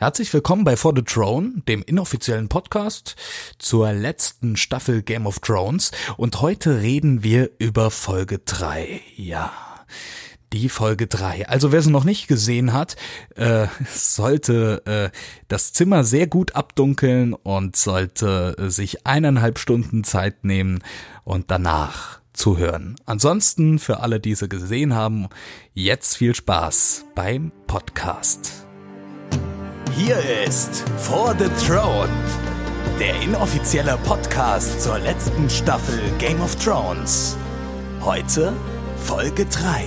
Herzlich willkommen bei For the Throne, dem inoffiziellen Podcast zur letzten Staffel Game of Thrones. Und heute reden wir über Folge 3. Ja, die Folge 3. Also wer sie noch nicht gesehen hat, äh, sollte äh, das Zimmer sehr gut abdunkeln und sollte äh, sich eineinhalb Stunden Zeit nehmen und danach zuhören. Ansonsten für alle, die sie gesehen haben, jetzt viel Spaß beim Podcast. Hier ist For the Throne, der inoffizielle Podcast zur letzten Staffel Game of Thrones. Heute Folge 3.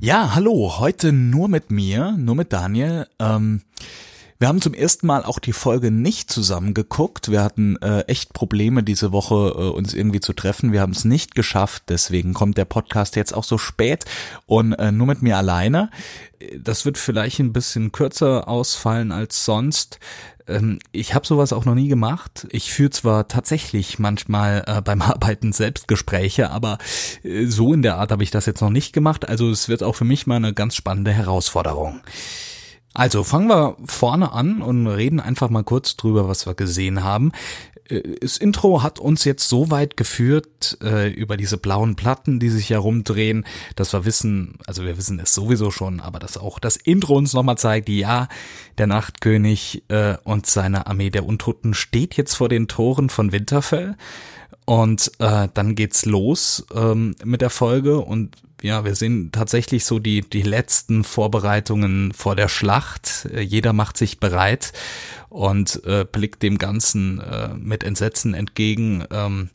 Ja, hallo, heute nur mit mir, nur mit Daniel. Ähm, wir haben zum ersten Mal auch die Folge nicht zusammen geguckt. Wir hatten äh, echt Probleme diese Woche, äh, uns irgendwie zu treffen. Wir haben es nicht geschafft. Deswegen kommt der Podcast jetzt auch so spät und äh, nur mit mir alleine. Das wird vielleicht ein bisschen kürzer ausfallen als sonst. Ähm, ich habe sowas auch noch nie gemacht. Ich führe zwar tatsächlich manchmal äh, beim Arbeiten Selbstgespräche, aber äh, so in der Art habe ich das jetzt noch nicht gemacht. Also es wird auch für mich mal eine ganz spannende Herausforderung. Also fangen wir vorne an und reden einfach mal kurz drüber, was wir gesehen haben. Äh, das Intro hat uns jetzt so weit geführt äh, über diese blauen Platten, die sich herumdrehen, dass wir wissen, also wir wissen es sowieso schon, aber dass auch das Intro uns nochmal zeigt, ja, der Nachtkönig äh, und seine Armee der Untoten steht jetzt vor den Toren von Winterfell. Und äh, dann geht's los ähm, mit der Folge und ja, wir sehen tatsächlich so die, die letzten Vorbereitungen vor der Schlacht. Äh, jeder macht sich bereit und äh, blickt dem Ganzen äh, mit Entsetzen entgegen. Ähm,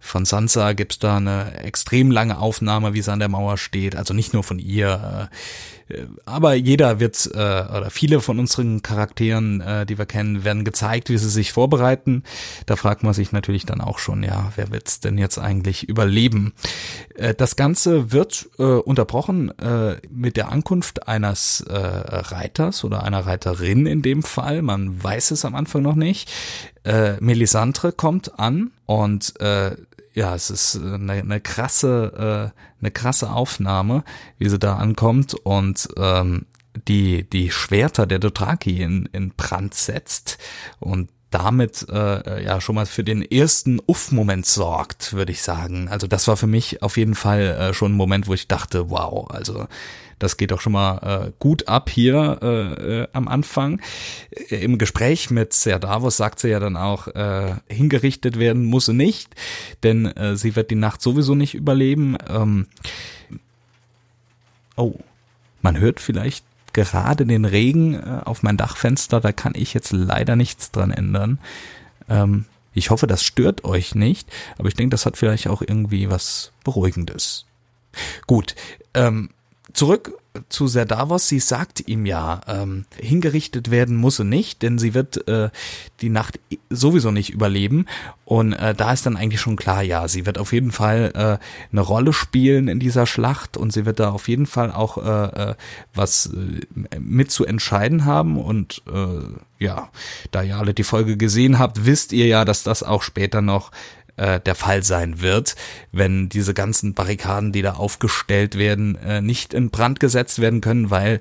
von Sansa gibt's da eine extrem lange Aufnahme, wie sie an der Mauer steht. Also nicht nur von ihr. Äh, aber jeder wird, äh, oder viele von unseren Charakteren, äh, die wir kennen, werden gezeigt, wie sie sich vorbereiten. Da fragt man sich natürlich dann auch schon, ja, wer wird's denn jetzt eigentlich überleben? Äh, das Ganze wird äh, unterbrochen äh, mit der Ankunft eines äh, Reiters oder einer Reiterin in dem Fall. Man weiß es am Anfang noch nicht. Äh, Melisandre kommt an und äh, ja, es ist eine, eine krasse, äh, eine krasse Aufnahme, wie sie da ankommt und ähm, die die Schwerter der Dothraki in, in Brand setzt und damit äh, ja schon mal für den ersten Uff-Moment sorgt, würde ich sagen. Also das war für mich auf jeden Fall äh, schon ein Moment, wo ich dachte, wow, also das geht doch schon mal äh, gut ab hier äh, äh, am Anfang. Äh, Im Gespräch mit Ser Davos sagt sie ja dann auch, äh, hingerichtet werden muss sie nicht, denn äh, sie wird die Nacht sowieso nicht überleben. Ähm, oh, man hört vielleicht gerade den Regen äh, auf mein Dachfenster, da kann ich jetzt leider nichts dran ändern. Ähm, ich hoffe, das stört euch nicht, aber ich denke, das hat vielleicht auch irgendwie was Beruhigendes. Gut, ähm, zurück zu Serdavos. Sie sagt ihm ja, ähm, hingerichtet werden muss sie nicht, denn sie wird äh, die Nacht sowieso nicht überleben. Und äh, da ist dann eigentlich schon klar, ja, sie wird auf jeden Fall äh, eine Rolle spielen in dieser Schlacht und sie wird da auf jeden Fall auch äh, äh, was äh, mit zu entscheiden haben. Und äh, ja, da ihr alle die Folge gesehen habt, wisst ihr ja, dass das auch später noch äh, der Fall sein wird, wenn diese ganzen Barrikaden, die da aufgestellt werden, äh, nicht in Brand gesetzt werden können, weil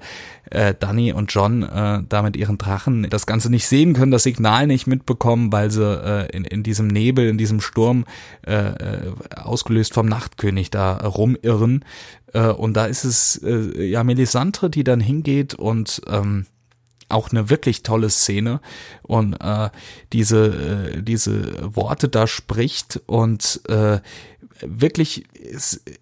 äh, Danny und John äh, da mit ihren Drachen das Ganze nicht sehen können, das Signal nicht mitbekommen, weil sie äh, in, in diesem Nebel, in diesem Sturm äh, äh ausgelöst vom Nachtkönig da rumirren. Äh, und da ist es äh, ja Melisandre, die dann hingeht und ähm, auch eine wirklich tolle Szene. Und äh, diese äh, diese Worte da spricht und äh, wirklich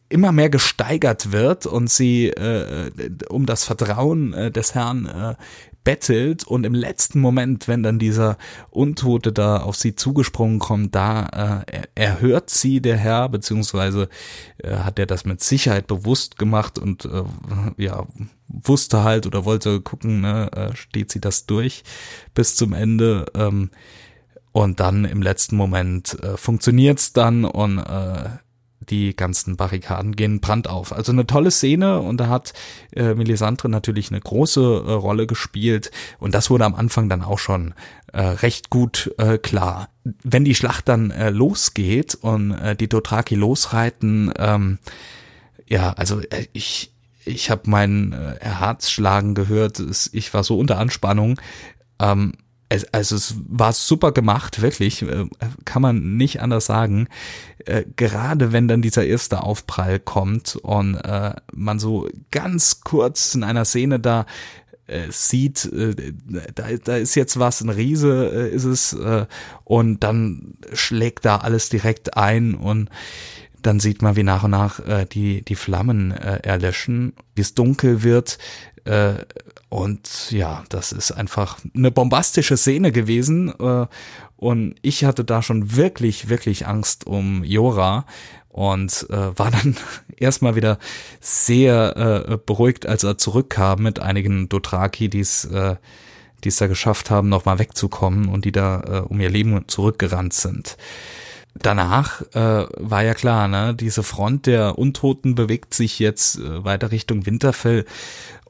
immer mehr gesteigert wird und sie äh, um das Vertrauen äh, des Herrn äh, bettelt und im letzten Moment, wenn dann dieser Untote da auf sie zugesprungen kommt, da äh, erhört sie der Herr, beziehungsweise äh, hat er das mit Sicherheit bewusst gemacht und äh, ja, wusste halt oder wollte gucken, ne, äh, steht sie das durch bis zum Ende. Ähm, und dann im letzten Moment äh, funktioniert's dann und äh, die ganzen Barrikaden gehen Brand auf. Also eine tolle Szene und da hat äh, Melisandre natürlich eine große äh, Rolle gespielt und das wurde am Anfang dann auch schon äh, recht gut äh, klar. Wenn die Schlacht dann äh, losgeht und äh, die Dothraki losreiten, ähm, ja, also äh, ich ich habe mein äh, Herz schlagen gehört, ich war so unter Anspannung. Ähm, es, also es war super gemacht, wirklich, äh, kann man nicht anders sagen. Äh, gerade wenn dann dieser erste Aufprall kommt und äh, man so ganz kurz in einer Szene da äh, sieht, äh, da, da ist jetzt was, ein Riese äh, ist es, und dann schlägt da alles direkt ein und dann sieht man, wie nach und nach äh, die, die Flammen äh, erlöschen, wie es dunkel wird. Äh, und ja, das ist einfach eine bombastische Szene gewesen. Äh, und ich hatte da schon wirklich, wirklich Angst um Jora und äh, war dann erstmal wieder sehr äh, beruhigt, als er zurückkam mit einigen Dothraki, die es äh, es da geschafft haben, nochmal wegzukommen und die da äh, um ihr Leben zurückgerannt sind. Danach äh, war ja klar, ne, diese Front der Untoten bewegt sich jetzt äh, weiter Richtung Winterfell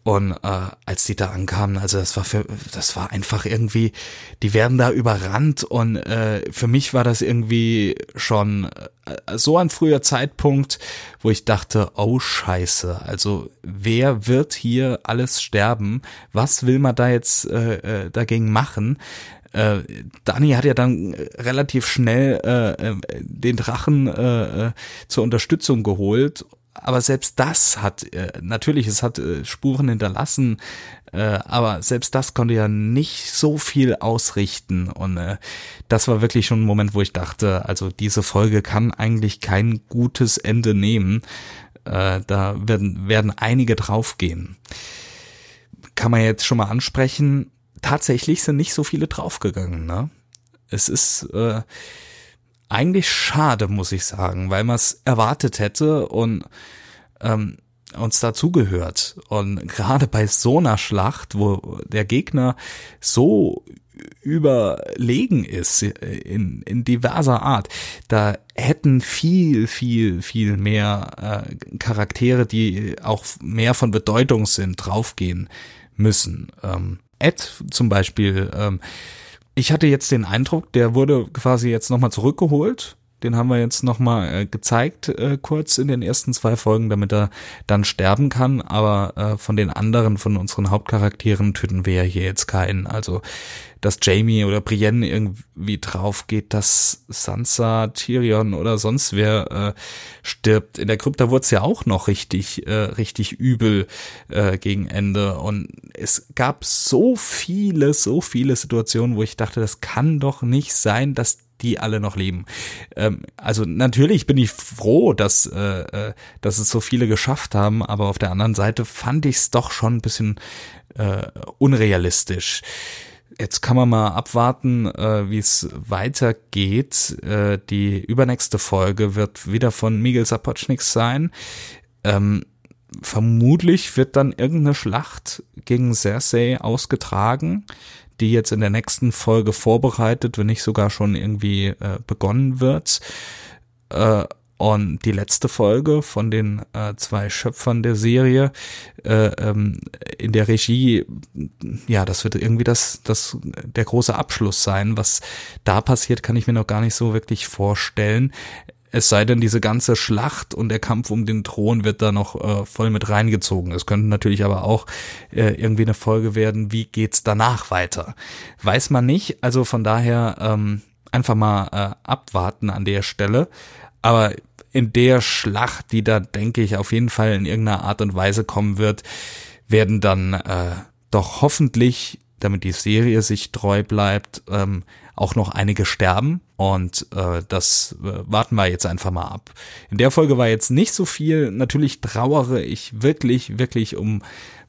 und äh, als die da ankamen, also das war für, das war einfach irgendwie, die werden da überrannt und äh, für mich war das irgendwie schon äh, so ein früher Zeitpunkt, wo ich dachte, oh Scheiße, also wer wird hier alles sterben? Was will man da jetzt äh, äh, dagegen machen? Äh, Dani hat ja dann relativ schnell äh, äh den Drachen äh, zur Unterstützung geholt aber selbst das hat, äh, natürlich, es hat äh, Spuren hinterlassen, äh, aber selbst das konnte ja nicht so viel ausrichten. Und äh, das war wirklich schon ein Moment, wo ich dachte, also diese Folge kann eigentlich kein gutes Ende nehmen. Äh, da werden, werden einige draufgehen. Kann man jetzt schon mal ansprechen, tatsächlich sind nicht so viele draufgegangen, ne? Es ist, äh, eigentlich schade, muss ich sagen, weil man es erwartet hätte und ähm, uns dazugehört. Und gerade bei so einer Schlacht, wo der Gegner so überlegen ist in, in diverser Art, da hätten viel, viel, viel mehr äh, Charaktere, die auch mehr von Bedeutung sind, draufgehen müssen. Ähm, Ed zum Beispiel, ähm, ich hatte jetzt den Eindruck, der wurde quasi jetzt nochmal zurückgeholt. Den haben wir jetzt nochmal äh, gezeigt, äh, kurz in den ersten zwei Folgen, damit er dann sterben kann. Aber äh, von den anderen, von unseren Hauptcharakteren, töten wir ja hier jetzt keinen. Also dass Jamie oder Brienne irgendwie drauf geht, dass Sansa, Tyrion oder sonst wer äh, stirbt. In der Krypta wurde es ja auch noch richtig, äh, richtig übel äh, gegen Ende. Und es gab so viele, so viele Situationen, wo ich dachte, das kann doch nicht sein, dass die alle noch leben. Ähm, also natürlich bin ich froh, dass, äh, äh dass es so viele geschafft haben, aber auf der anderen Seite fand ich es doch schon ein bisschen äh, unrealistisch. Jetzt kann man mal abwarten, äh, wie es weitergeht. Äh, die übernächste Folge wird wieder von Miguel Sapochnik sein. Ähm, vermutlich wird dann irgendeine Schlacht gegen Cersei ausgetragen, die jetzt in der nächsten Folge vorbereitet, wenn nicht sogar schon irgendwie äh, begonnen wird. Äh, und die letzte Folge von den äh, zwei Schöpfern der Serie äh, ähm, in der Regie, ja, das wird irgendwie das, das der große Abschluss sein. Was da passiert, kann ich mir noch gar nicht so wirklich vorstellen. Es sei denn, diese ganze Schlacht und der Kampf um den Thron wird da noch äh, voll mit reingezogen. Es könnte natürlich aber auch äh, irgendwie eine Folge werden, wie geht's danach weiter? Weiß man nicht. Also von daher ähm, einfach mal äh, abwarten an der Stelle. Aber in der Schlacht, die da, denke ich, auf jeden Fall in irgendeiner Art und Weise kommen wird, werden dann äh, doch hoffentlich, damit die Serie sich treu bleibt, ähm, auch noch einige sterben. Und äh, das äh, warten wir jetzt einfach mal ab. In der Folge war jetzt nicht so viel. Natürlich trauere ich wirklich, wirklich um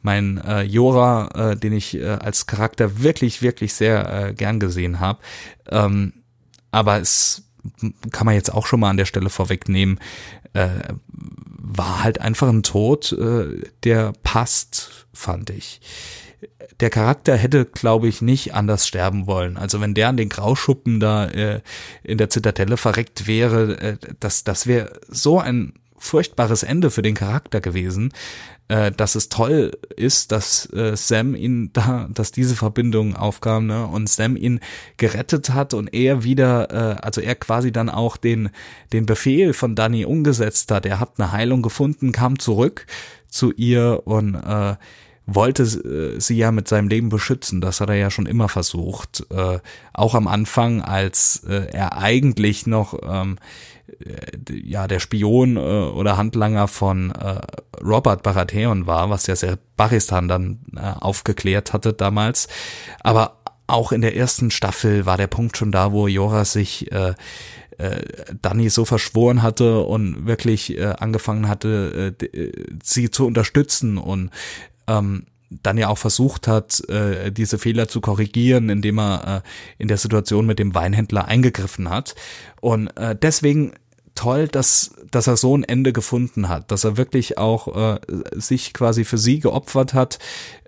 meinen äh, Jora, äh, den ich äh, als Charakter wirklich, wirklich sehr äh, gern gesehen habe. Ähm, aber es kann man jetzt auch schon mal an der Stelle vorwegnehmen, äh, war halt einfach ein Tod, äh, der passt, fand ich. Der Charakter hätte, glaube ich, nicht anders sterben wollen. Also wenn der an den Grauschuppen da äh, in der Zitadelle verreckt wäre, äh, das, das wäre so ein furchtbares Ende für den Charakter gewesen, äh, dass es toll ist, dass äh, Sam ihn da, dass diese Verbindung aufkam, ne, und Sam ihn gerettet hat und er wieder, äh, also er quasi dann auch den, den Befehl von Danny umgesetzt hat. Er hat eine Heilung gefunden, kam zurück zu ihr und äh, wollte äh, sie ja mit seinem Leben beschützen. Das hat er ja schon immer versucht. Äh, auch am Anfang, als äh, er eigentlich noch ähm, äh, ja der Spion äh, oder Handlanger von äh, Robert Baratheon war, was ja sehr Baristan dann äh, aufgeklärt hatte damals. Aber auch in der ersten Staffel war der Punkt schon da, wo Joras sich äh, äh, Danny so verschworen hatte und wirklich äh, angefangen hatte, äh sie zu unterstützen und ähm, dann ja auch versucht hat, äh, diese Fehler zu korrigieren, indem er äh, in der Situation mit dem Weinhändler eingegriffen hat. Und äh, deswegen toll, dass, dass er so ein Ende gefunden hat, dass er wirklich auch äh, sich quasi für sie geopfert hat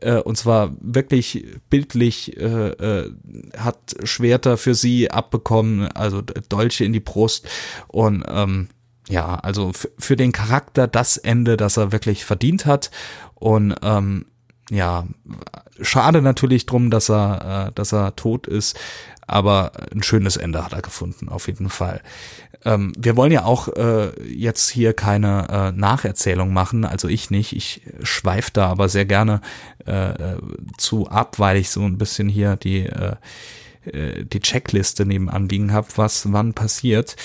äh, und zwar wirklich bildlich äh, äh, hat Schwerter für sie abbekommen, also Dolche in die Brust und ähm, ja, also für den Charakter das Ende, das er wirklich verdient hat und ähm, ja, schade natürlich drum, dass er, äh, dass er tot ist, aber ein schönes Ende hat er gefunden, auf jeden Fall. Ähm, wir wollen ja auch äh, jetzt hier keine äh, Nacherzählung machen, also ich nicht. Ich schweife da aber sehr gerne äh, zu ab, weil ich so ein bisschen hier die äh, äh die Checkliste nebenan liegen habe, was wann passiert.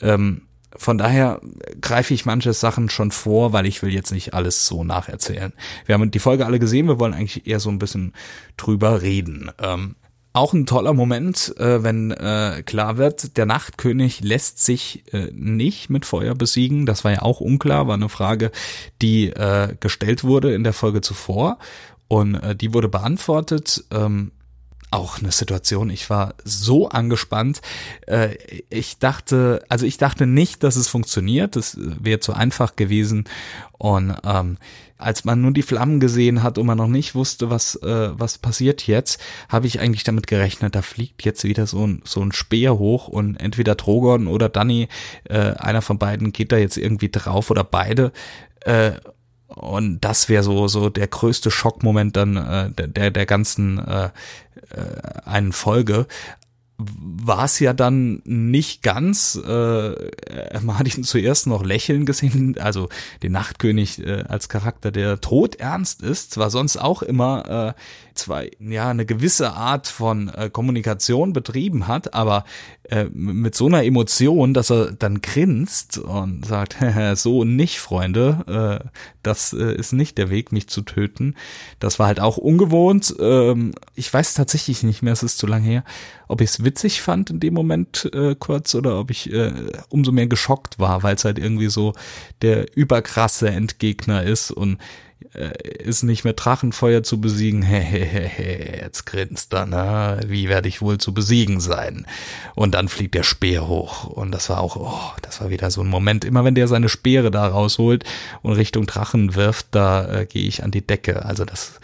Ähm, von daher greife ich manche Sachen schon vor, weil ich will jetzt nicht alles so nacherzählen. Wir haben die Folge alle gesehen, wir wollen eigentlich eher so ein bisschen drüber reden. Ähm, auch ein toller Moment, äh, wenn äh, klar wird, der Nachtkönig lässt sich äh, nicht mit Feuer besiegen. Das war ja auch unklar, war eine Frage, die äh, gestellt wurde in der Folge zuvor. Und äh, die wurde beantwortet. Ähm, auch eine Situation. Ich war so angespannt. Äh, ich dachte, also ich dachte nicht, dass es funktioniert. Das wäre zu einfach gewesen. Und ähm, als man nur die Flammen gesehen hat und man noch nicht wusste, was äh, was passiert jetzt, habe ich eigentlich damit gerechnet, da fliegt jetzt wieder so ein so ein Speer hoch und entweder Drogon oder Danny, äh, einer von beiden geht da jetzt irgendwie drauf oder beide. Äh, und das wäre so so der größte Schockmoment dann äh, der der ganzen äh, äh, einen Folge war es ja dann nicht ganz. Äh, man hat ihn zuerst noch lächeln gesehen, also den Nachtkönig äh, als Charakter, der todernst ist, zwar sonst auch immer äh, zwar ja eine gewisse Art von äh, Kommunikation betrieben hat, aber äh, mit so einer Emotion, dass er dann grinst und sagt, so nicht, Freunde, äh, das äh, ist nicht der Weg, mich zu töten. Das war halt auch ungewohnt. Ähm, ich weiß tatsächlich nicht mehr, es ist zu lang her, ob ich es witzig fand in dem Moment äh, kurz oder ob ich äh, umso mehr geschockt war, weil es halt irgendwie so der überkrasse Endgegner ist und äh, ist nicht mehr Drachenfeuer zu besiegen. Hehehe, jetzt grinst er, ne? Wie werde ich wohl zu besiegen sein? Und dann fliegt der Speer hoch. Und das war auch, oh, das war wieder so ein Moment. Immer wenn der seine Speere da rausholt und Richtung Drachen wirft, da äh, gehe ich an die Decke. Also das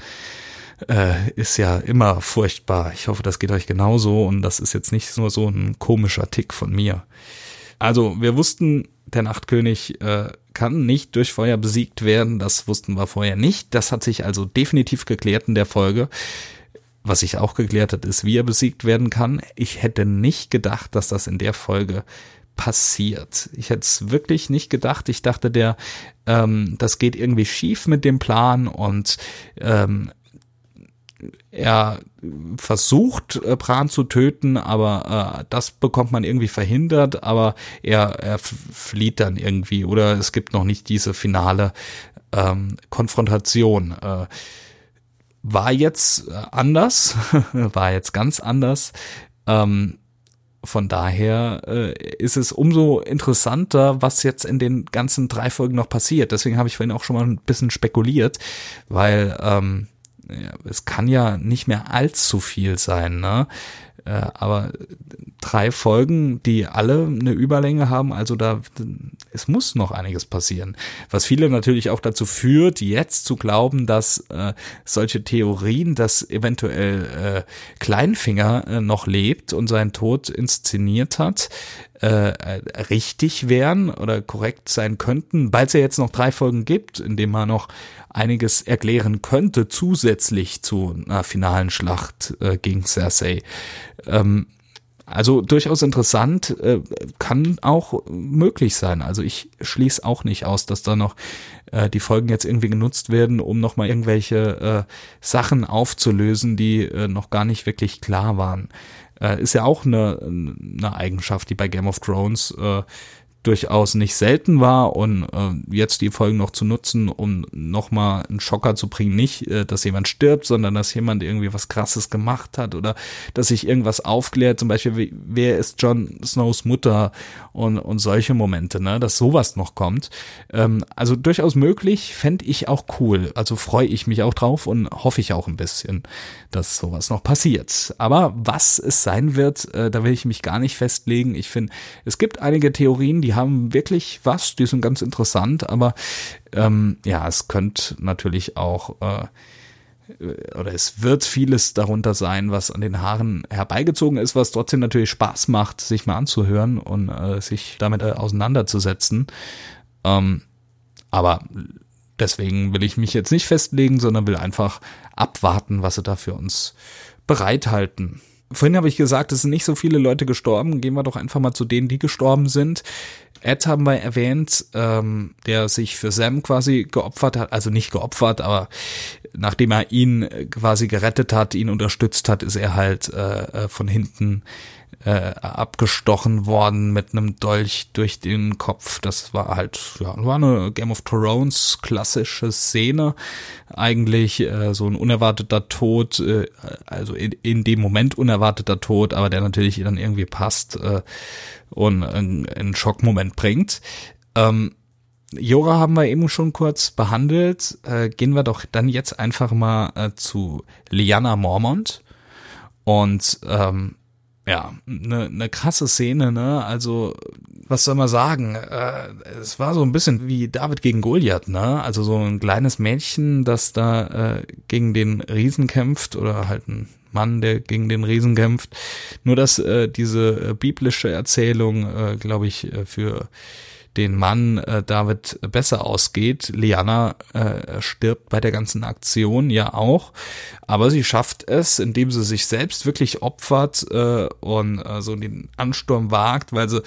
äh, ist ja immer furchtbar. Ich hoffe, das geht euch genauso und das ist jetzt nicht nur so ein komischer Tick von mir. Also wir wussten, der Nachtkönig äh, kann nicht durch Feuer besiegt werden. Das wussten wir vorher nicht. Das hat sich also definitiv geklärt in der Folge. Was sich auch geklärt hat, ist, wie er besiegt werden kann. Ich hätte nicht gedacht, dass das in der Folge passiert. Ich hätte es wirklich nicht gedacht. Ich dachte, der, ähm, das geht irgendwie schief mit dem Plan und ähm, er versucht, äh, Bran zu töten, aber äh, das bekommt man irgendwie verhindert, aber er, er flieht dann irgendwie oder es gibt noch nicht diese finale ähm, Konfrontation. Äh, war jetzt äh, anders, war jetzt ganz anders. Ähm, von daher äh, ist es umso interessanter, was jetzt in den ganzen drei Folgen noch passiert. Deswegen habe ich vorhin auch schon mal ein bisschen spekuliert, weil ähm, es kann ja nicht mehr allzu viel sein, ne? Äh, aber drei Folgen, die alle eine Überlänge haben, also da, es muss noch einiges passieren. Was viele natürlich auch dazu führt, jetzt zu glauben, dass äh, solche Theorien, dass eventuell äh, Kleinfinger äh, noch lebt und seinen Tod inszeniert hat, äh, richtig wären oder korrekt sein könnten, weil es ja jetzt noch drei Folgen gibt, in denen man noch einiges erklären könnte, zusätzlich zu einer finalen Schlacht äh, gegen Cersei. Ähm, also durchaus interessant, äh, kann auch möglich sein. Also ich schließe auch nicht aus, dass da noch äh, die Folgen jetzt irgendwie genutzt werden, um nochmal irgendwelche äh, Sachen aufzulösen, die äh, noch gar nicht wirklich klar waren. Äh, ist ja auch eine, eine Eigenschaft, die bei Game of Thrones äh, durchaus nicht selten war und äh, jetzt die Folgen noch zu nutzen, um nochmal einen Schocker zu bringen, nicht, äh, dass jemand stirbt, sondern dass jemand irgendwie was Krasses gemacht hat oder dass sich irgendwas aufklärt, zum Beispiel, wie, wer ist Jon Snows Mutter und, und solche Momente, ne, dass sowas noch kommt. Ähm, also durchaus möglich, fände ich auch cool. Also freue ich mich auch drauf und hoffe ich auch ein bisschen, dass sowas noch passiert. Aber was es sein wird, äh, da will ich mich gar nicht festlegen. Ich finde, es gibt einige Theorien, die die haben wirklich was, die sind ganz interessant, aber ähm, ja, es könnte natürlich auch äh, oder es wird vieles darunter sein, was an den Haaren herbeigezogen ist, was trotzdem natürlich Spaß macht, sich mal anzuhören und äh, sich damit äh, auseinanderzusetzen. Ähm, aber deswegen will ich mich jetzt nicht festlegen, sondern will einfach abwarten, was sie da für uns bereithalten. Vorhin habe ich gesagt, es sind nicht so viele Leute gestorben. Gehen wir doch einfach mal zu denen, die gestorben sind. Ed haben wir erwähnt, ähm, der sich für Sam quasi geopfert hat, also nicht geopfert, aber nachdem er ihn quasi gerettet hat, ihn unterstützt hat, ist er halt äh, äh von hinten äh, abgestochen worden mit einem Dolch durch den Kopf. Das war halt, ja, war eine Game of Thrones klassische Szene. Eigentlich äh, so ein unerwarteter Tod, äh, also in, in dem Moment unerwarteter Tod, aber der natürlich dann irgendwie passt äh, und einen, einen Schockmoment bringt. Ähm, Jora haben wir eben schon kurz behandelt. Äh, gehen wir doch dann jetzt einfach mal äh, zu Liana Mormont. Und ähm, ja, eine ne krasse Szene, ne? Also, was soll man sagen? Äh, es war so ein bisschen wie David gegen Goliath, ne? Also so ein kleines Mädchen, das da äh, gegen den Riesen kämpft oder halt ein Mann, der gegen den Riesen kämpft. Nur dass äh, diese äh, biblische Erzählung, äh, glaube ich, äh, für den Mann äh, David besser ausgeht. Liana äh, stirbt bei der ganzen Aktion ja auch, aber sie schafft es, indem sie sich selbst wirklich opfert äh, und äh, so den Ansturm wagt, weil sie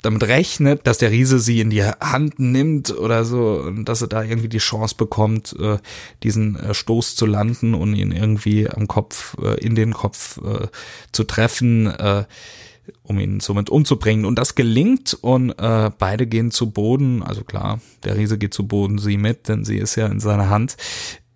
damit rechnet, dass der Riese sie in die Hand nimmt oder so und dass sie da irgendwie die Chance bekommt, äh, diesen äh, Stoß zu landen und ihn irgendwie am Kopf, äh, in den Kopf äh, zu treffen. Äh, um ihn somit umzubringen. Und das gelingt und äh, beide gehen zu Boden. Also klar, der Riese geht zu Boden, sie mit, denn sie ist ja in seiner Hand.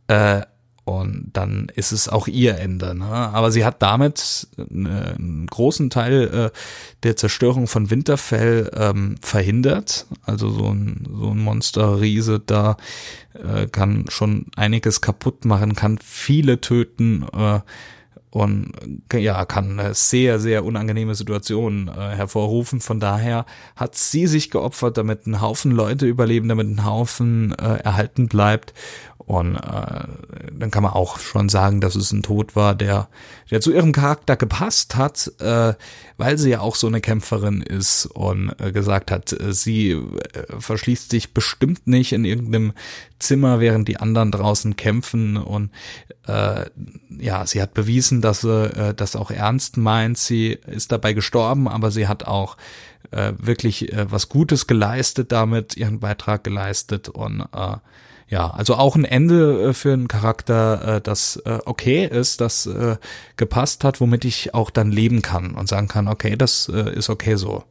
Äh, und dann ist es auch ihr Ende. Ne? Aber sie hat damit ne, einen großen Teil äh, der Zerstörung von Winterfell ähm, verhindert. Also so ein, so ein Monsterriese da äh, kann schon einiges kaputt machen, kann viele töten. Äh, und ja, kann eine sehr, sehr unangenehme Situation äh, hervorrufen. Von daher hat sie sich geopfert, damit ein Haufen Leute überleben, damit ein Haufen äh, erhalten bleibt. Und äh, dann kann man auch schon sagen, dass es ein Tod war, der, der zu ihrem Charakter gepasst hat, äh, weil sie ja auch so eine Kämpferin ist und äh, gesagt hat, äh, sie äh, verschließt sich bestimmt nicht in irgendeinem Zimmer, während die anderen draußen kämpfen. Und äh, ja, sie hat bewiesen, dass sie äh, das auch ernst meint. Sie ist dabei gestorben, aber sie hat auch äh, wirklich äh, was Gutes geleistet damit, ihren Beitrag geleistet und äh, ja, also auch ein Ende äh, für einen Charakter, äh, das äh, okay ist, das gepasst hat, womit ich auch dann leben kann und sagen kann, okay, das ist okay so.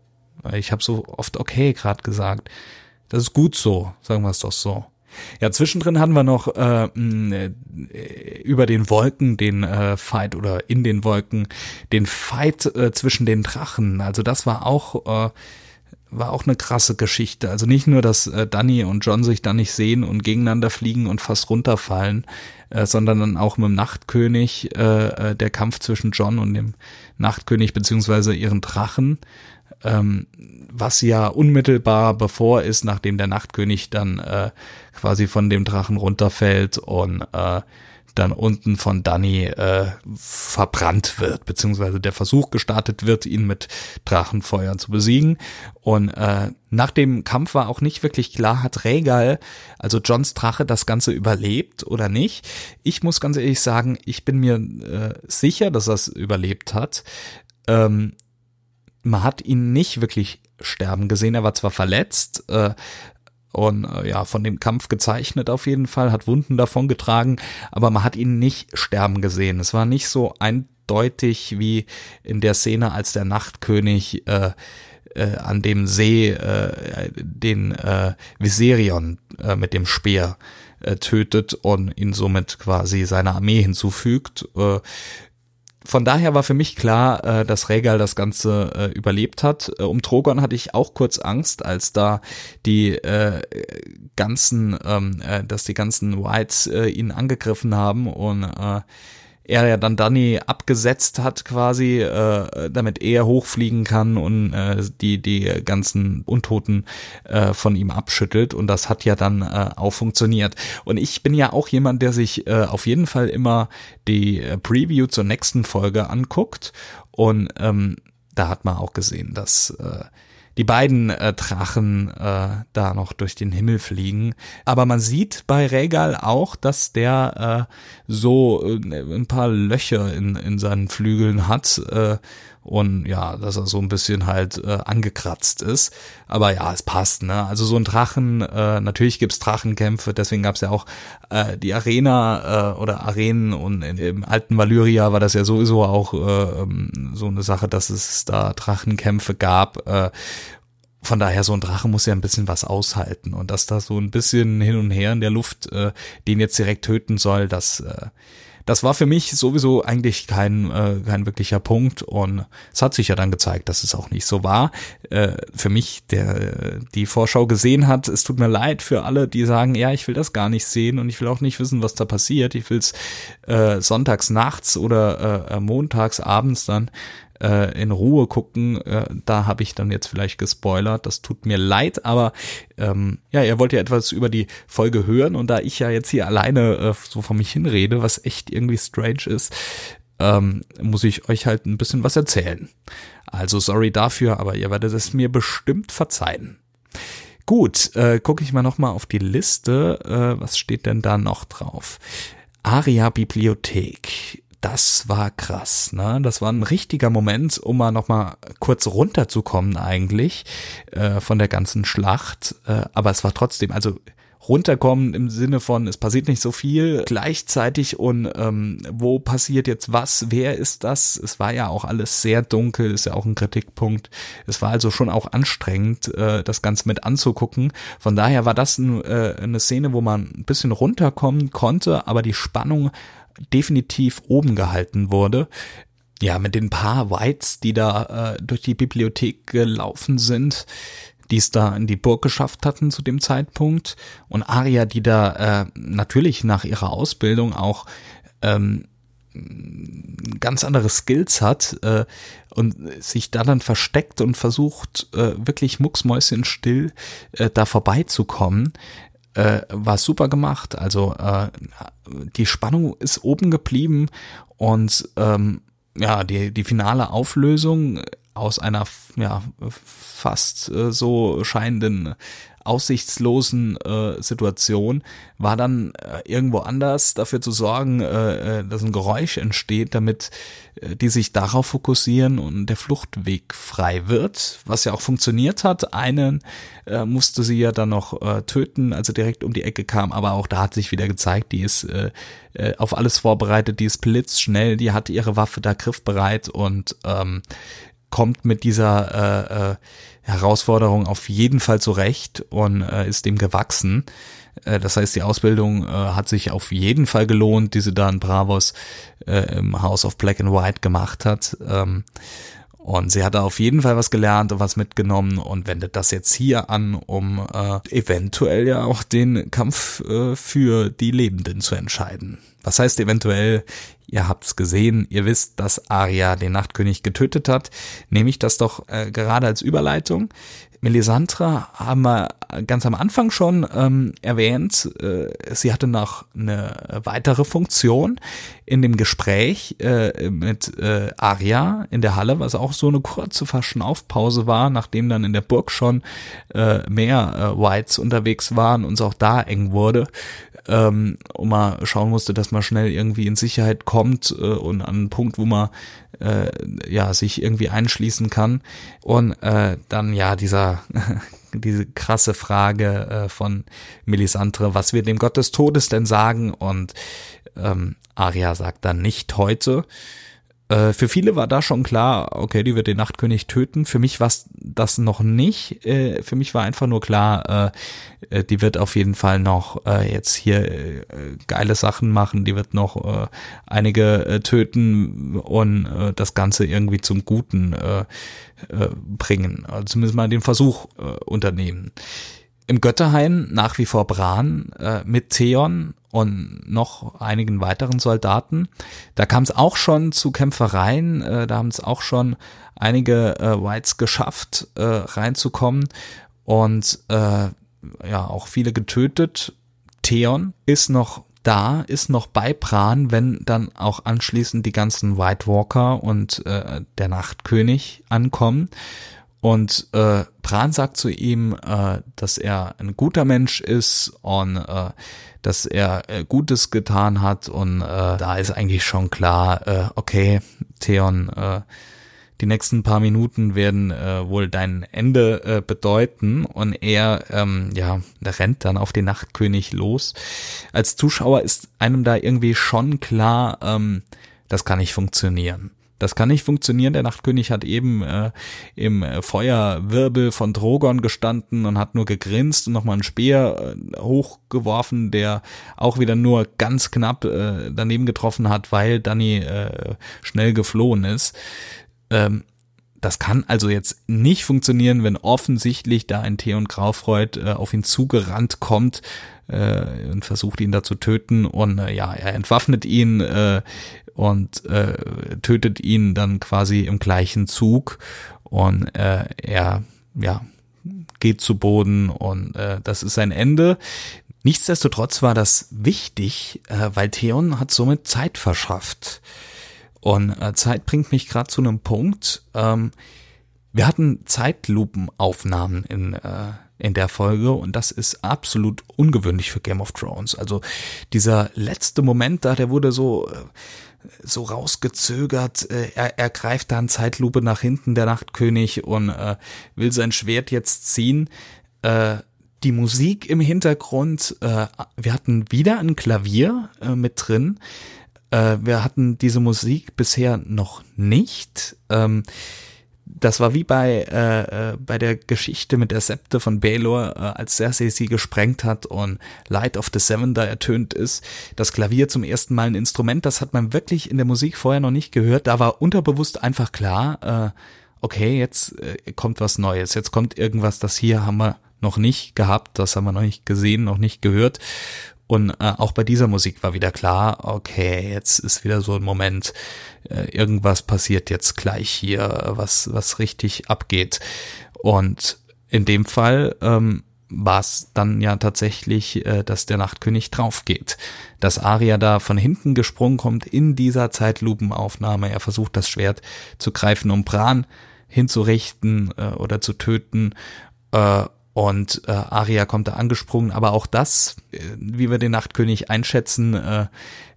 Ich habe so oft okay gerade gesagt. Das ist gut so, sagen wir es doch so. Ja, zwischendrin hatten wir noch äh, über den Wolken den äh, Fight oder in den Wolken den Fight äh, zwischen den Drachen. Also das war auch äh, war auch eine krasse Geschichte. Also nicht nur, dass äh, Danny und John sich da nicht sehen und gegeneinander fliegen und fast runterfallen, äh, sondern dann auch mit dem Nachtkönig, äh, äh, der Kampf zwischen John und dem Nachtkönig beziehungsweise ihren Drachen, ähm, was ja unmittelbar bevor ist, nachdem der Nachtkönig dann äh, quasi von dem Drachen runterfällt und äh, dann unten von Danny äh, verbrannt wird, beziehungsweise der Versuch gestartet wird, ihn mit Drachenfeuer zu besiegen. Und äh, nach dem Kampf war auch nicht wirklich klar, hat Regal, also Johns Drache, das Ganze überlebt oder nicht. Ich muss ganz ehrlich sagen, ich bin mir äh, sicher, dass er es überlebt hat. Ähm, man hat ihn nicht wirklich sterben gesehen. Er war zwar verletzt, äh, und äh, ja, von dem Kampf gezeichnet auf jeden Fall, hat Wunden davon getragen, aber man hat ihn nicht sterben gesehen. Es war nicht so eindeutig wie in der Szene, als der Nachtkönig äh, äh, an dem See äh, den äh, Viserion äh, mit dem Speer äh, tötet und ihn somit quasi seiner Armee hinzufügt. Äh, von daher war für mich klar, äh, dass Regal das Ganze äh, überlebt hat. Äh, um Drogon hatte ich auch kurz Angst, als da die äh, ganzen, ähm, äh, dass die ganzen Whites äh, ihn angegriffen haben und äh, er ja dann Danny abgesetzt hat quasi, äh, damit er hochfliegen kann und äh, die die ganzen Untoten äh, von ihm abschüttelt und das hat ja dann äh, auch funktioniert. Und ich bin ja auch jemand, der sich äh, auf jeden Fall immer die äh, Preview zur nächsten Folge anguckt und ähm, da hat man auch gesehen, dass äh, die beiden äh, Drachen äh, da noch durch den Himmel fliegen. Aber man sieht bei Regal auch, dass der äh, so äh, ein paar Löcher in, in seinen Flügeln hat. Äh, und ja, dass er so ein bisschen halt äh, angekratzt ist. Aber ja, es passt, ne? Also so ein Drachen, äh, natürlich gibt's Drachenkämpfe, deswegen gab's ja auch äh, die Arena äh, oder Arenen und in, im alten Valyria war das ja sowieso auch äh, ähm, so eine Sache, dass es da Drachenkämpfe gab. Äh, von daher, so ein Drache muss ja ein bisschen was aushalten. Und dass da so ein bisschen hin und her in der Luft äh, den jetzt direkt töten soll, das äh, das war für mich sowieso eigentlich kein, äh, kein wirklicher Punkt und es hat sich ja dann gezeigt, dass es auch nicht so war. Äh, für mich, der die Vorschau gesehen hat, es tut mir leid für alle, die sagen, ja, ich will das gar nicht sehen und ich will auch nicht wissen, was da passiert. Ich will es äh, sonntags nachts oder äh, montags abends dann äh, in Ruhe gucken. Äh, da habe ich dann jetzt vielleicht gespoilert. Das tut mir leid, aber ähm, ja, ihr wollt ja etwas über die Folge hören und da ich ja jetzt hier alleine äh, so vor mich hinrede, was echt irgendwie strange ist, ähm, muss ich euch halt ein bisschen was erzählen. Also sorry dafür, aber ihr werdet es mir bestimmt verzeihen. Gut, äh, gucke ich mal nochmal auf die Liste. Äh, was steht denn da noch drauf? Aria Bibliothek das war krass, ne? Das war ein richtiger Moment, um mal nochmal kurz runterzukommen eigentlich äh, von der ganzen Schlacht. Äh, aber es war trotzdem, also runterkommen im Sinne von, es passiert nicht so viel gleichzeitig und ähm, wo passiert jetzt was, wer ist das? Es war ja auch alles sehr dunkel, ist ja auch ein Kritikpunkt. Es war also schon auch anstrengend, äh, das Ganze mit anzugucken. Von daher war das ein, äh, eine Szene, wo man ein bisschen runterkommen konnte, aber die Spannung definitiv oben gehalten wurde. Ja, mit den paar Whites, die da äh, durch die Bibliothek gelaufen sind, die es da in die Burg geschafft hatten zu dem Zeitpunkt. Und Aria, die da äh, natürlich nach ihrer Ausbildung auch ähm, ganz andere Skills hat äh, und sich da dann versteckt und versucht, äh, wirklich mucksmäuschenstill äh, da vorbeizukommen äh, war super gemacht. Also äh, die Spannung ist oben geblieben und ähm, ja, die, die finale Auflösung aus einer ja, fast äh, so scheinenden aussichtslosen äh, Situation war dann äh, irgendwo anders dafür zu sorgen, äh, äh, dass ein Geräusch entsteht, damit äh, die sich darauf fokussieren und der Fluchtweg frei wird, was ja auch funktioniert hat. Einen äh, musste sie ja dann noch äh, töten, also direkt um die Ecke kam, aber auch da hat sich wieder gezeigt, die ist äh, äh, auf alles vorbereitet, die ist blitzschnell, die hat ihre Waffe da griffbereit und ähm, kommt mit dieser äh, äh, Herausforderung auf jeden Fall zurecht und äh, ist dem gewachsen. Äh, das heißt, die Ausbildung äh, hat sich auf jeden Fall gelohnt, die sie da in Bravos äh, im House of Black and White gemacht hat. Ähm, und sie hat da auf jeden Fall was gelernt und was mitgenommen und wendet das jetzt hier an, um äh, eventuell ja auch den Kampf äh, für die Lebenden zu entscheiden. Was heißt eventuell? Ihr habt's gesehen, ihr wisst, dass Arya den Nachtkönig getötet hat. Nehme ich das doch äh, gerade als Überleitung. Melisandre haben wir ganz am Anfang schon ähm, erwähnt. Äh, sie hatte noch eine weitere Funktion in dem Gespräch äh, mit äh, Arya in der Halle, was auch so eine kurze Verschnaufpause war, nachdem dann in der Burg schon äh, mehr äh, Whites unterwegs waren und es auch da eng wurde ähm, und man schauen musste, dass man schnell irgendwie in Sicherheit kommt äh, und an einen Punkt, wo man äh, ja sich irgendwie einschließen kann. Und äh, dann ja dieser diese krasse Frage äh, von Melisandre, was wir dem Gott des Todes denn sagen? Und ähm, Arya sagt dann nicht heute. Äh, für viele war da schon klar, okay, die wird den Nachtkönig töten. Für mich war das noch nicht. Äh, für mich war einfach nur klar, äh, äh die wird auf jeden Fall noch äh, jetzt hier äh, geile Sachen machen. Die wird noch einige töten und das Ganze irgendwie zum Guten bringen. Also zumindest mal den Versuch unternehmen. Im Götterhain nach wie vor Bran äh, mit Theon und noch einigen weiteren Soldaten. Da kam es auch schon zu Kämpfereien, äh, da haben es auch schon einige äh, Whites geschafft, äh, reinzukommen und äh, ja, auch viele getötet. Theon ist noch da, ist noch bei Bran, wenn dann auch anschließend die ganzen White Walker und äh, der Nachtkönig ankommen. Und äh, Bran sagt zu ihm, äh, dass er ein guter Mensch ist und äh, dass er äh, Gutes getan hat. Und äh, da ist eigentlich schon klar, äh, okay, Theon, äh, die nächsten paar Minuten werden äh, wohl dein Ende äh, bedeuten. Und er, ähm, ja, rennt dann auf den Nachtkönig los. Als Zuschauer ist einem da irgendwie schon klar, ähm, das kann nicht funktionieren. Das kann nicht funktionieren. Der Nachtkönig hat eben äh, im Feuerwirbel von Drogon gestanden und hat nur gegrinst und nochmal einen Speer äh, hochgeworfen, der auch wieder nur ganz knapp äh, daneben getroffen hat, weil Danny äh, schnell geflohen ist. Ähm, das kann also jetzt nicht funktionieren, wenn offensichtlich da ein Theon Graufreud äh, auf ihn zugerannt kommt äh, und versucht ihn da zu töten und äh, ja, er entwaffnet ihn, äh, und äh, tötet ihn dann quasi im gleichen Zug und äh, er ja geht zu Boden und äh, das ist sein Ende. Nichtsdestotrotz war das wichtig, äh, weil Theon hat somit Zeit verschafft. Und äh, Zeit bringt mich gerade zu einem Punkt. Ähm, wir hatten Zeitlupenaufnahmen in äh, in der Folge und das ist absolut ungewöhnlich für Game of Thrones. Also dieser letzte Moment da, der wurde so äh, so rausgezögert. Äh, er, er greift dann Zeitlupe nach hinten, der Nachtkönig, und äh, will sein Schwert jetzt ziehen. Äh, die Musik im Hintergrund, äh, wir hatten wieder ein Klavier äh, mit drin. Äh, wir hatten diese Musik bisher noch nicht. Ähm, das war wie bei, äh, äh, bei der Geschichte mit der Septe von Baelor, äh, als Cersei sie gesprengt hat und Light of the Seven da ertönt ist. Das Klavier zum ersten Mal ein Instrument, das hat man wirklich in der Musik vorher noch nicht gehört. Da war unterbewusst einfach klar, äh, okay, jetzt äh, kommt was Neues, jetzt kommt irgendwas, das hier haben wir noch nicht gehabt, das haben wir noch nicht gesehen, noch nicht gehört. Und äh, auch bei dieser Musik war wieder klar, okay, jetzt ist wieder so ein Moment, äh, irgendwas passiert jetzt gleich hier, was, was richtig abgeht. Und in dem Fall ähm, war es dann ja tatsächlich, äh, dass der Nachtkönig draufgeht. Dass Aria da von hinten gesprungen kommt in dieser Zeitlupenaufnahme. Er versucht das Schwert zu greifen, um Bran hinzurichten äh, oder zu töten. Äh, und äh, Aria kommt da angesprungen, aber auch das, äh, wie wir den Nachtkönig einschätzen, äh,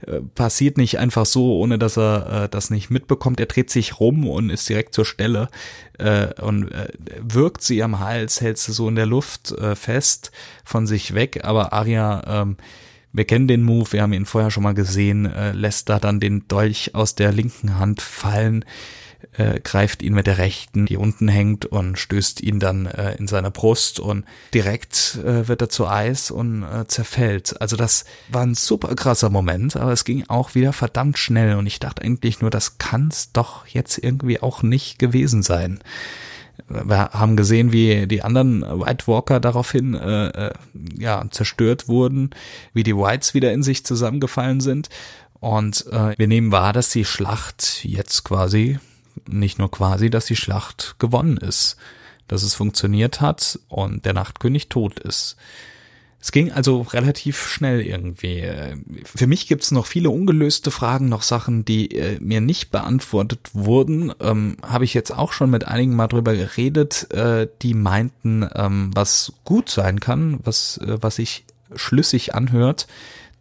äh, passiert nicht einfach so, ohne dass er äh, das nicht mitbekommt. Er dreht sich rum und ist direkt zur Stelle äh, und äh, wirkt sie am Hals, hält sie so in der Luft äh, fest von sich weg. Aber Aria, ähm, wir kennen den Move, wir haben ihn vorher schon mal gesehen, äh, lässt da dann den Dolch aus der linken Hand fallen äh, greift ihn mit der rechten, die unten hängt und stößt ihn dann äh, in seine Brust und direkt äh, wird er zu Eis und äh, zerfällt. Also das war ein super krasser Moment, aber es ging auch wieder verdammt schnell und ich dachte eigentlich nur, das kann's doch jetzt irgendwie auch nicht gewesen sein. Wir haben gesehen, wie die anderen White Walker daraufhin äh, äh, ja zerstört wurden, wie die Whites wieder in sich zusammengefallen sind und äh, wir nehmen wahr, dass die Schlacht jetzt quasi, nicht nur quasi, dass die Schlacht gewonnen ist, dass es funktioniert hat und der Nachtkönig tot ist. Es ging also relativ schnell irgendwie. Für mich gibt's noch viele ungelöste Fragen, noch Sachen, die äh, mir nicht beantwortet wurden. Ähm, Habe ich jetzt auch schon mit einigen mal drüber geredet, äh, die meinten, ähm, was gut sein kann, was, äh, was sich schlüssig anhört,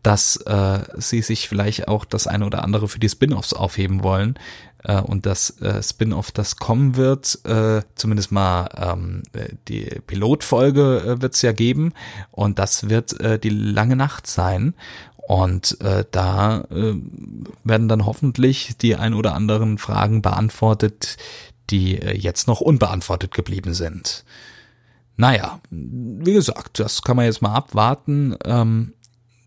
dass äh, sie sich vielleicht auch das eine oder andere für die Spin-offs aufheben wollen äh, und das äh, Spin-off, das kommen wird, äh, zumindest mal ähm, die Pilotfolge äh, wird es ja geben und das wird äh, die lange Nacht sein und äh, da äh, werden dann hoffentlich die ein oder anderen Fragen beantwortet, die äh, jetzt noch unbeantwortet geblieben sind. Naja, wie gesagt, das kann man jetzt mal abwarten. Ähm,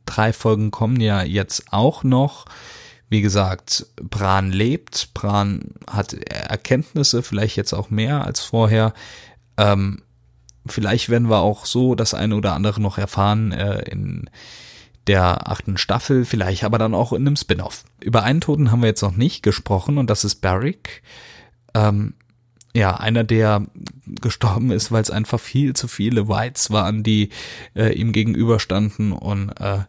drei Folgen kommen ja jetzt auch noch. Wie gesagt, Bran lebt, Bran hat Erkenntnisse, vielleicht jetzt auch mehr als vorher. Ähm, vielleicht werden wir auch so das eine oder andere noch erfahren äh, in der achten Staffel, vielleicht aber dann auch in einem Spin-off. Über einen Toten haben wir jetzt noch nicht gesprochen und das ist Barrick. Ähm, ja, einer, der gestorben ist, weil es einfach viel zu viele Whites waren, die äh, ihm gegenüberstanden und äh,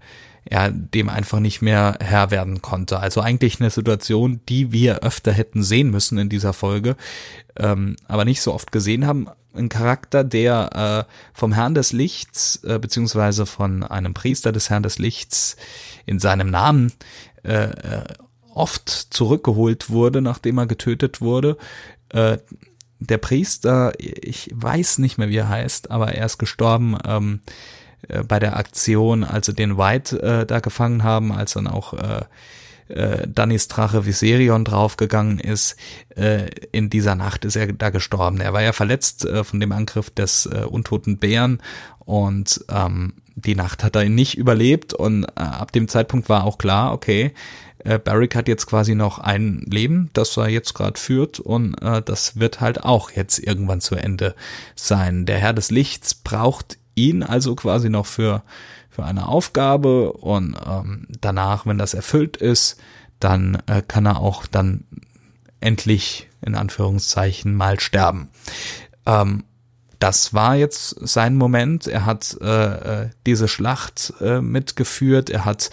er dem einfach nicht mehr Herr werden konnte. Also eigentlich eine Situation, die wir öfter hätten sehen müssen in dieser Folge, ähm, aber nicht so oft gesehen haben. Ein Charakter, der äh, vom Herrn des Lichts, äh, beziehungsweise von einem Priester des Herrn des Lichts in seinem Namen äh, äh oft zurückgeholt wurde, nachdem er getötet wurde. Äh, der Priester, ich weiß nicht mehr, wie er heißt, aber er ist gestorben. Ähm, äh, bei der Aktion, als sie den White äh, da gefangen haben, als dann auch äh, äh, Dannys Drache Viserion draufgegangen ist, äh, in dieser Nacht ist er da gestorben. Er war ja verletzt äh, von dem Angriff des äh, untoten Bären und ähm, die Nacht hat er ihn nicht überlebt und äh, ab dem Zeitpunkt war auch klar, okay, äh, Barrick hat jetzt quasi noch ein Leben, das er jetzt gerade führt und äh, das wird halt auch jetzt irgendwann zu Ende sein. Der Herr des Lichts braucht ihn also quasi noch für, für eine Aufgabe und ähm, danach, wenn das erfüllt ist, dann äh, kann er auch dann endlich in Anführungszeichen mal sterben. Ähm, das war jetzt sein Moment. Er hat äh, äh diese Schlacht äh, mitgeführt. Er hat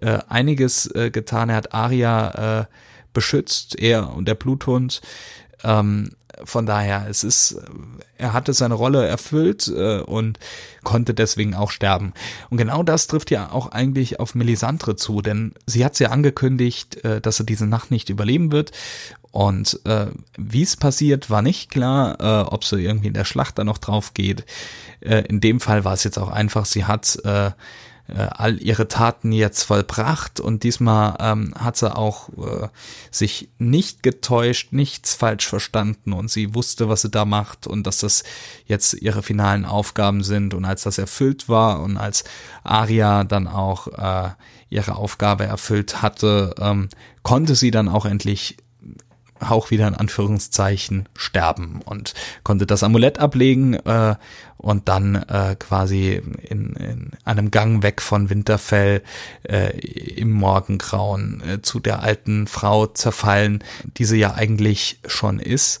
äh, einiges äh, getan. Er hat Aria äh, beschützt, er und der Bluthund. Ähm, von daher, es ist, er hatte seine Rolle erfüllt äh, und konnte deswegen auch sterben. Und genau das trifft ja auch eigentlich auf Melisandre zu, denn sie hat ja angekündigt, äh, dass er diese Nacht nicht überleben wird. Und äh, wie es passiert, war nicht klar, äh, ob sie irgendwie in der Schlacht da noch drauf geht. Äh, in dem Fall war es jetzt auch einfach, sie hat äh, äh, all ihre Taten jetzt vollbracht und diesmal ähm, hat sie auch äh, sich nicht getäuscht, nichts falsch verstanden und sie wusste, was sie da macht und dass das jetzt ihre finalen Aufgaben sind und als das erfüllt war und als Aria dann auch äh, ihre Aufgabe erfüllt hatte, ähm, konnte sie dann auch endlich Hauch wieder in Anführungszeichen sterben und konnte das Amulett ablegen äh, und dann äh, quasi in, in einem Gang weg von Winterfell äh, im Morgengrauen äh, zu der alten Frau zerfallen, die sie ja eigentlich schon ist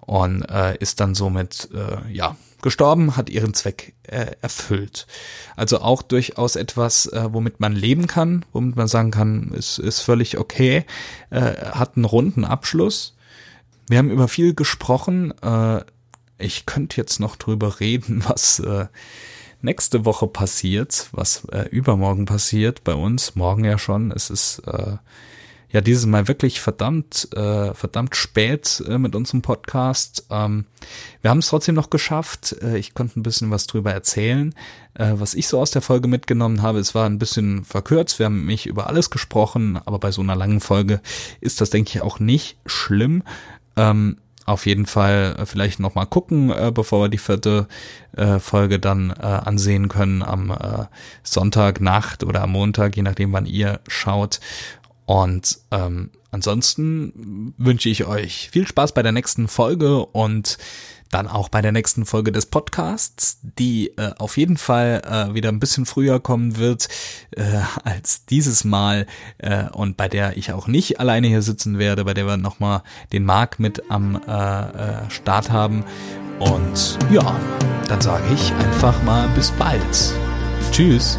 und äh, ist dann somit äh, ja gestorben, hat ihren Zweck äh, erfüllt. Also auch durchaus etwas, äh, womit man leben kann, womit man sagen kann, ist, ist völlig okay, äh, hat einen runden Abschluss. Wir haben über viel gesprochen. Äh, ich könnte jetzt noch drüber reden, was äh, nächste Woche passiert, was äh, übermorgen passiert bei uns, morgen ja schon. Es ist äh, ja dieses Mal wirklich verdammt, äh, verdammt spät äh, mit unserem Podcast. Ähm, wir haben es trotzdem noch geschafft. Äh, ich konnte ein bisschen was drüber erzählen. Äh, was ich so aus der Folge mitgenommen habe, es war ein bisschen verkürzt. Wir haben nicht über alles gesprochen, aber bei so einer langen Folge ist das, denke ich, auch nicht schlimm. Ähm, auf jeden Fall äh, vielleicht noch mal gucken, äh, bevor wir die vierte äh, Folge dann äh, ansehen können am äh, Sonntagnacht oder am Montag, je nachdem, wann ihr schaut. Und ähm, ansonsten wünsche ich euch viel Spaß bei der nächsten Folge und dann auch bei der nächsten Folge des Podcasts, die äh, auf jeden Fall äh, wieder ein bisschen früher kommen wird äh, als dieses Mal äh, und bei der ich auch nicht alleine hier sitzen werde, bei der wir nochmal den Marc mit am äh, äh, Start haben. Und ja, dann sage ich einfach mal bis bald. Tschüss.